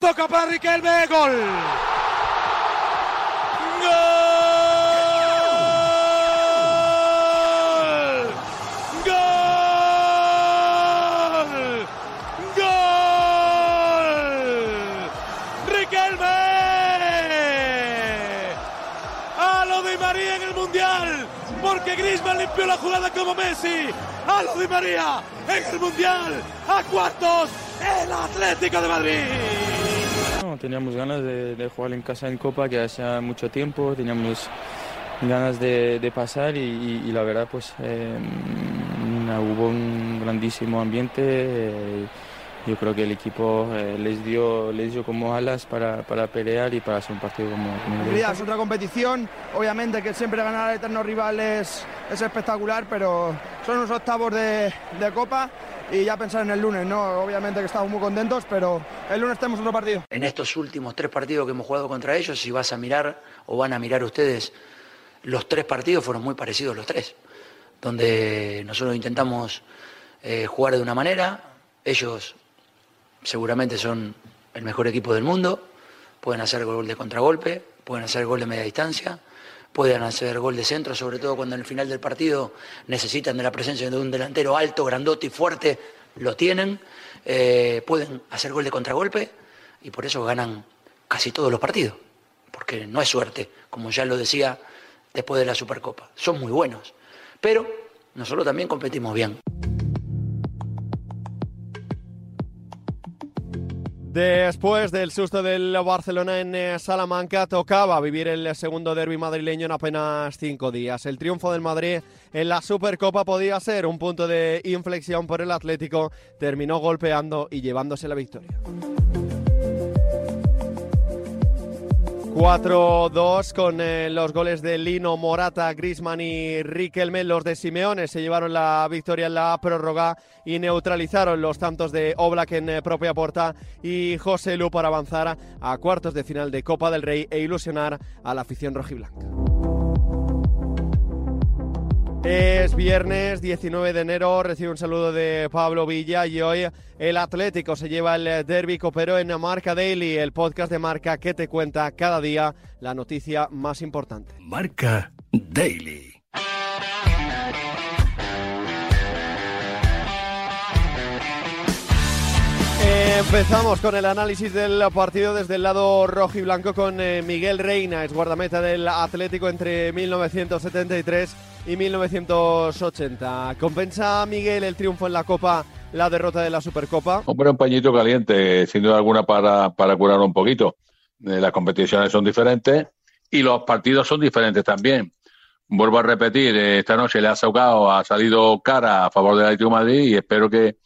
Toca para Riquelme, gol. ¡Gol! ¡Gol! ¡Gol! ¡Riquelme! ¡A lo de María en el Mundial! Porque Griezmann limpió la jugada como Messi. ¡A lo de María en el Mundial! ¡A cuartos! ¡El Atlético de Madrid! Teníamos ganas de, jugar en casa en Copa, que hacía mucho tiempo, teníamos ganas de, pasar y, la verdad pues eh, hubo un grandísimo ambiente. Eh, yo creo que el equipo eh, les, dio, les dio como alas para, para pelear y para hacer un partido como... como es otra competición, obviamente que siempre ganar a eternos rivales es espectacular, pero son unos octavos de, de Copa y ya pensar en el lunes, ¿no? Obviamente que estamos muy contentos, pero el lunes tenemos otro partido. En estos últimos tres partidos que hemos jugado contra ellos, si vas a mirar o van a mirar ustedes, los tres partidos fueron muy parecidos los tres, donde nosotros intentamos eh, jugar de una manera, ellos seguramente son el mejor equipo del mundo, pueden hacer gol de contragolpe, pueden hacer gol de media distancia, pueden hacer gol de centro, sobre todo cuando en el final del partido necesitan de la presencia de un delantero alto, grandote y fuerte, lo tienen, eh, pueden hacer gol de contragolpe y por eso ganan casi todos los partidos, porque no es suerte, como ya lo decía después de la Supercopa, son muy buenos, pero nosotros también competimos bien. Después del susto del Barcelona en Salamanca, tocaba vivir el segundo derby madrileño en apenas cinco días. El triunfo del Madrid en la Supercopa podía ser un punto de inflexión por el Atlético. Terminó golpeando y llevándose la victoria. 4-2 con eh, los goles de Lino, Morata, Grisman y Riquelme. Los de Simeone se llevaron la victoria en la prórroga y neutralizaron los tantos de Oblak en eh, propia puerta y José Lu para avanzar a cuartos de final de Copa del Rey e ilusionar a la afición rojiblanca. Es viernes 19 de enero, recibe un saludo de Pablo Villa y hoy el Atlético se lleva el derby copero en Marca Daily, el podcast de Marca que te cuenta cada día la noticia más importante. Marca Daily. Empezamos con el análisis del partido desde el lado rojo y blanco con eh, Miguel Reina, es guardameta del Atlético entre 1973 y 1980. ¿Compensa Miguel el triunfo en la Copa la derrota de la Supercopa? Hombre, un pañito caliente, sin duda alguna, para, para curar un poquito. Eh, las competiciones son diferentes y los partidos son diferentes también. Vuelvo a repetir, eh, esta noche le ha ha salido cara a favor del Atlético de Madrid y espero que,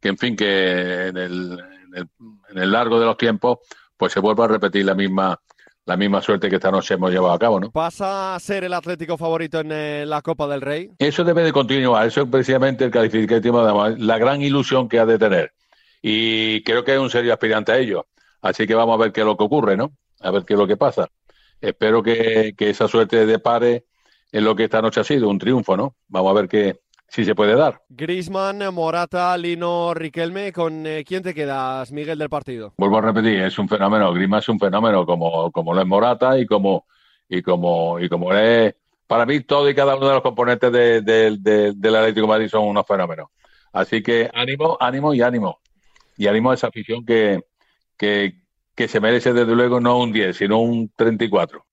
que en fin, que en el, en el, en el largo de los tiempos, pues se vuelva a repetir la misma la misma suerte que esta noche hemos llevado a cabo, ¿no? ¿Pasa a ser el Atlético favorito en eh, la Copa del Rey? Eso debe de continuar, eso es precisamente el calificativo de la gran ilusión que ha de tener. Y creo que es un serio aspirante a ello. Así que vamos a ver qué es lo que ocurre, ¿no? A ver qué es lo que pasa. Espero que, que esa suerte de pare en lo que esta noche ha sido, un triunfo, ¿no? Vamos a ver qué, si se puede dar. Grisman, Morata, Lino, Riquelme, ¿con eh, quién te quedas, Miguel, del partido? Vuelvo a repetir, es un fenómeno, Grisman es un fenómeno como, como lo es Morata y como, y como, y como es, para mí todo y cada uno de los componentes de, de, de, del Atlético de Madrid son unos fenómenos. Así que ánimo, ánimo y ánimo. Y ánimo a esa afición que, que, que se merece desde luego no un 10, sino un 34.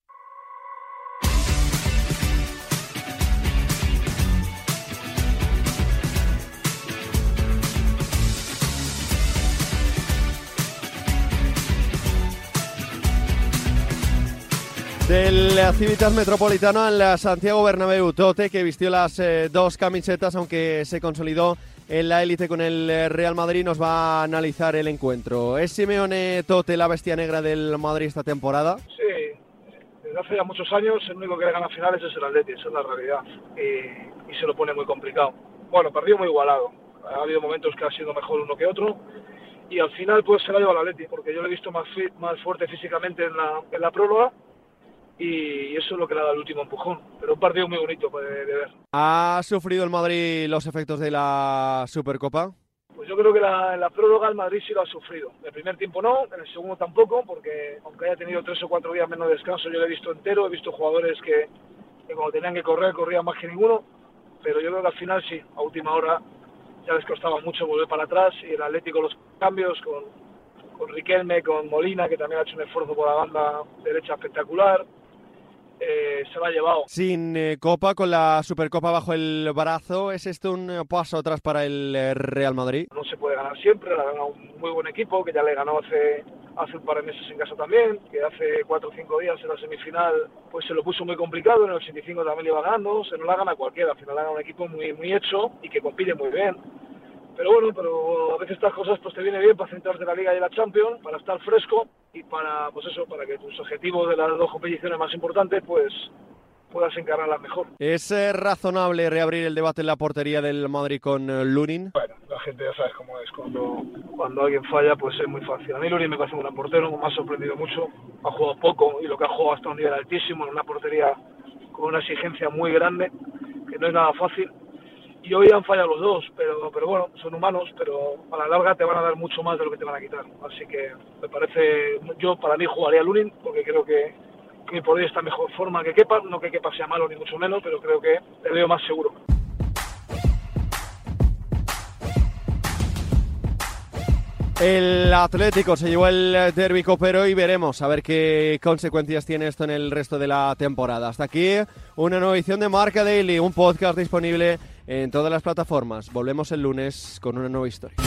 Del Civitas Metropolitano al Santiago Bernabéu, Tote, que vistió las eh, dos camisetas, aunque se consolidó en la élite con el eh, Real Madrid, nos va a analizar el encuentro. ¿Es Simeone Tote la bestia negra del Madrid esta temporada? Sí, desde hace ya muchos años el único que le gana finales es el Atleti, es la realidad, y, se lo pone muy complicado. Bueno, partido muy igualado, ha habido momentos que ha sido mejor uno que otro, y al final pues se la lleva el Atleti, porque yo lo he visto más, más fuerte físicamente en la, en la prórroga, y eso es lo que le ha dado el último empujón. Pero un partido muy bonito de, de, ver. ¿Ha sufrido el Madrid los efectos de la Supercopa? Pues yo creo que la, la prórroga el Madrid sí lo ha sufrido. El primer tiempo no, en el segundo tampoco, porque aunque haya tenido tres o cuatro días menos de descanso, yo lo he visto entero, he visto jugadores que, que cuando tenían que correr corrían más que ninguno, pero yo creo que al final sí, a última hora ya les costaba mucho volver para atrás y el Atlético los cambios con, con Riquelme, con Molina, que también ha hecho un esfuerzo por la banda derecha espectacular, eh, se lo ha llevado. Sin eh, Copa, con la Supercopa bajo el brazo, ¿es esto un paso atrás para el eh, Real Madrid? No se puede ganar siempre, la ha ganado un muy buen equipo, que ya le ganó hace, hace un par de meses en casa también, que hace cuatro o cinco días en la semifinal pues se lo puso muy complicado, en el 85 también le iba ganando, se no la gana cualquiera, al final la gana un equipo muy, muy hecho y que compite muy bien. Pero bueno, pero a veces estas cosas pues te viene bien para centrarte en la Liga y en la Champions, para estar fresco y para, pues eso, para que tus objetivos de las dos competiciones más importantes pues puedas encararlas mejor. ¿Es eh, razonable reabrir el debate en la portería del Madrid con eh, Lunin? Bueno, la gente ya sabes cómo es, cuando, cuando alguien falla pues es muy fácil. A mí Lunin me parece un gran portero, me ha sorprendido mucho, ha jugado poco y lo que ha jugado hasta un nivel altísimo en una portería con una exigencia muy grande, que no es nada fácil. Y hoy han fallado los dos, pero, pero bueno, son humanos, pero a la larga te van a dar mucho más de lo que te van a quitar. Así que me parece, yo para mí jugaría Lunin, porque creo que, que por hoy está mejor forma que Kepa, no que Kepa sea malo ni mucho menos, pero creo que le veo más seguro. El Atlético se llevó el derbi copero y veremos a ver qué consecuencias tiene esto en el resto de la temporada. Hasta aquí una nueva edición de Marca Daily, un podcast disponible en todas las plataformas. Volvemos el lunes con una nueva historia.